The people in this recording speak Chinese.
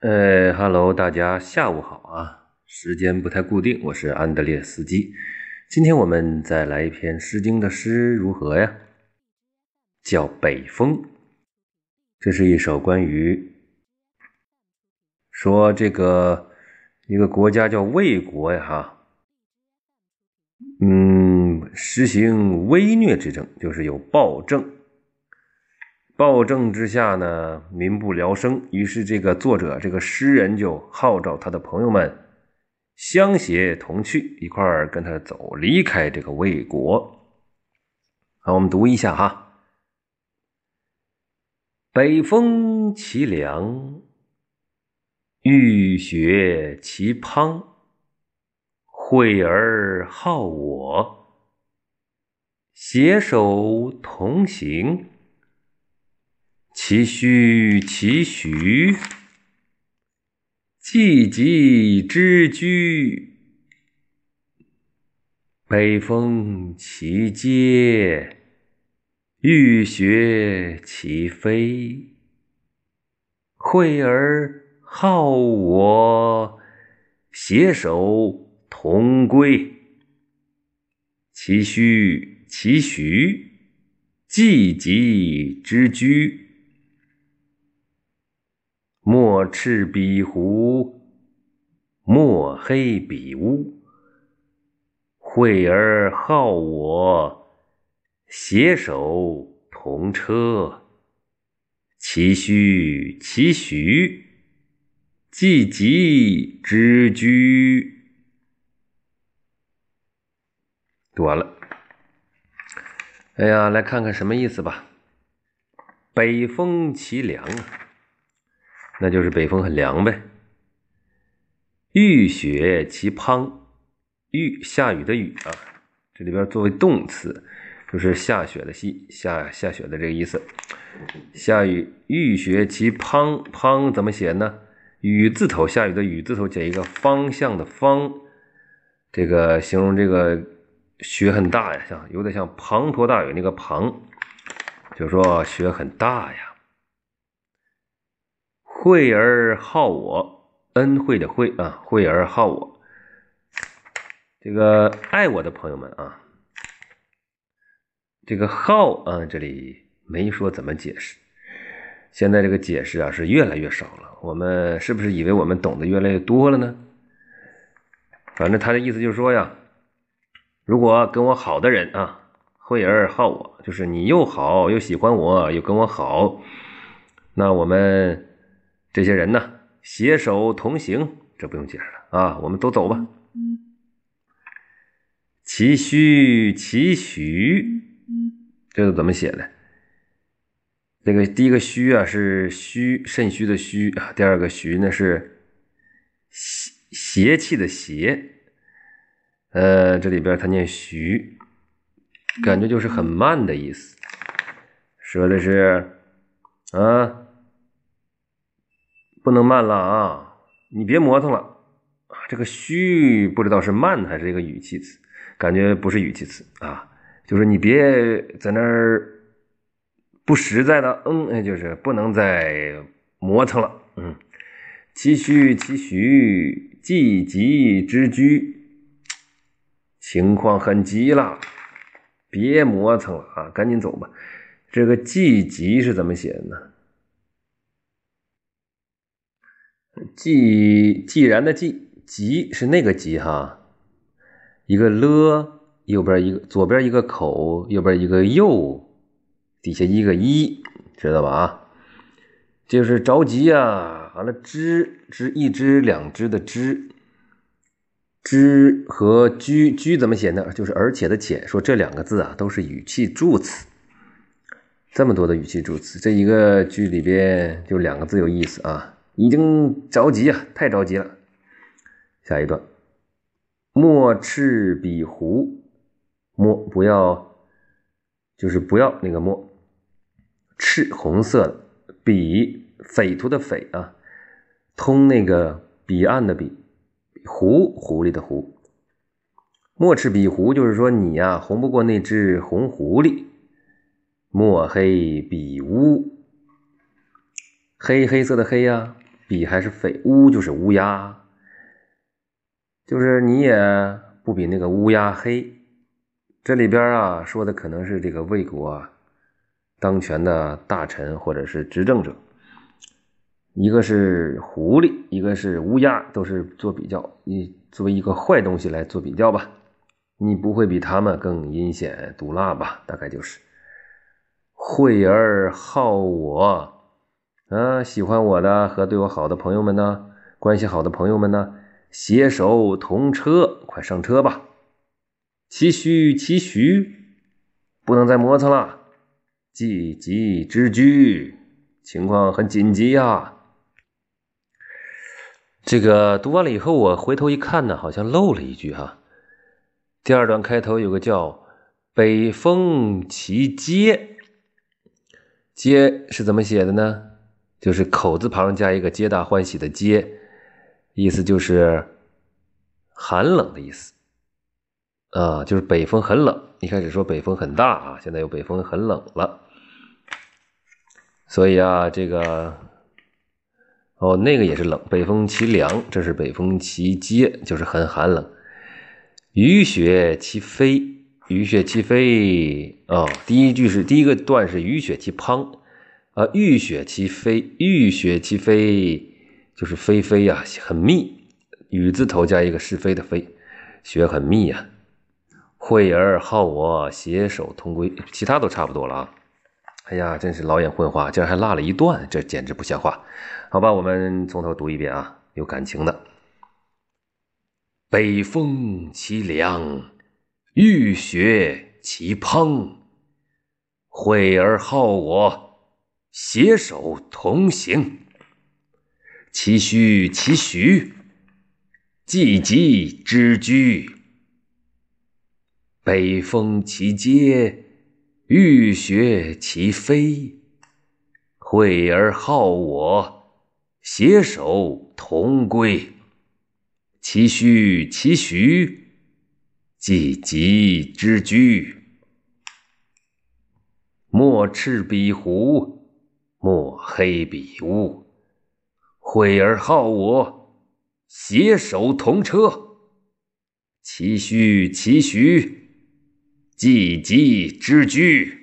呃哈喽，大家下午好啊，时间不太固定，我是安德烈斯基。今天我们再来一篇《诗经》的诗，如何呀？叫《北风》，这是一首关于说这个一个国家叫魏国呀，哈，嗯，实行威虐之政，就是有暴政。暴政之下呢，民不聊生。于是，这个作者，这个诗人就号召他的朋友们相携同去，一块儿跟他走，离开这个魏国。好，我们读一下哈：北风其凉，雨雪其滂，惠而好我，携手同行。其虚其徐，寂寂之居。北风其嗟，欲雪其飞。惠而好我，携手同归。其虚其徐，寂寂之居。墨赤比狐，墨黑比乌。惠而好我，携手同车。其虚其徐，寂寂之居。读完了。哎呀，来看看什么意思吧。北风其凉啊。那就是北风很凉呗。雨雪其滂，雨下雨的雨啊，这里边作为动词，就是下雪的西下下雪的这个意思。下雨，雨雪其滂，滂怎么写呢？雨字头，下雨的雨字头加一个方向的方，这个形容这个雪很大呀，像有点像滂沱大雨那个滂，就说雪很大呀。惠而好我，恩惠的惠啊，惠而好我。这个爱我的朋友们啊，这个好啊，这里没说怎么解释。现在这个解释啊是越来越少了。我们是不是以为我们懂得越来越多了呢？反正他的意思就是说呀，如果跟我好的人啊，惠而好我，就是你又好又喜欢我又跟我好，那我们。这些人呢，携手同行，这不用解释了啊，我们都走吧。其虚其徐，这是怎么写的？这个第一个虚啊是虚肾虚的虚啊，第二个徐呢是邪邪气的邪。呃，这里边它念徐，感觉就是很慢的意思，说的是啊。不能慢了啊！你别磨蹭了这个虚不知道是慢还是一个语气词，感觉不是语气词啊。就是你别在那儿不实在的，嗯，哎，就是不能再磨蹭了，嗯。其虚其徐，寂急之居，情况很急了，别磨蹭了啊，赶紧走吧。这个寂急是怎么写的呢？既既然的既，急是那个急哈，一个了，右边一个，左边一个口，右边一个又，底下一个一，知道吧啊？就是着急呀。完了，知知一知两知的知，知和居居怎么写呢？就是而且的且，说这两个字啊都是语气助词。这么多的语气助词，这一个句里边就两个字有意思啊。已经着急啊，太着急了。下一段，莫赤彼狐，莫不要，就是不要那个莫，赤红色的，彼匪徒的匪啊，通那个彼岸的彼，狐狐狸的狐，莫赤彼狐，就是说你呀，红不过那只红狐狸。墨黑彼乌，黑黑色的黑呀。比还是匪乌就是乌鸦，就是你也不比那个乌鸦黑。这里边啊说的可能是这个魏国啊当权的大臣或者是执政者，一个是狐狸，一个是乌鸦，都是做比较，你作为一个坏东西来做比较吧。你不会比他们更阴险毒辣吧？大概就是。惠而好我，啊，喜欢我的和对我好的朋友们呢，关系好的朋友们呢，携手同车，快上车吧。其虚其徐，不能再磨蹭了。急急之居，情况很紧急呀。这个读完了以后，我回头一看呢，好像漏了一句哈。第二段开头有个叫“北风其街”。街是怎么写的呢？就是口字旁加一个皆大欢喜的皆，意思就是寒冷的意思啊，就是北风很冷。一开始说北风很大啊，现在又北风很冷了。所以啊，这个哦，那个也是冷，北风其凉，这是北风其接，就是很寒冷。雨雪其飞。雨雪其飞啊，第一句是第一个段是雨雪其滂啊，雨雪其飞，雨雪其飞就是飞飞呀，很密，雨字头加一个是非的非，雪很密呀。惠而好我，携手同归，其他都差不多了啊。哎呀，真是老眼昏花，竟然还落了一段，这简直不像话。好吧，我们从头读一遍啊，有感情的。北风其凉。欲雪其滂，惠而好我，携手同行。其虚其徐，济济之居。北风其嗟，欲雪其飞。惠而好我，携手同归。其虚其徐。济急之居，莫赤彼狐，墨黑彼乌。惠而好我，携手同车。其虚其徐，济急之居。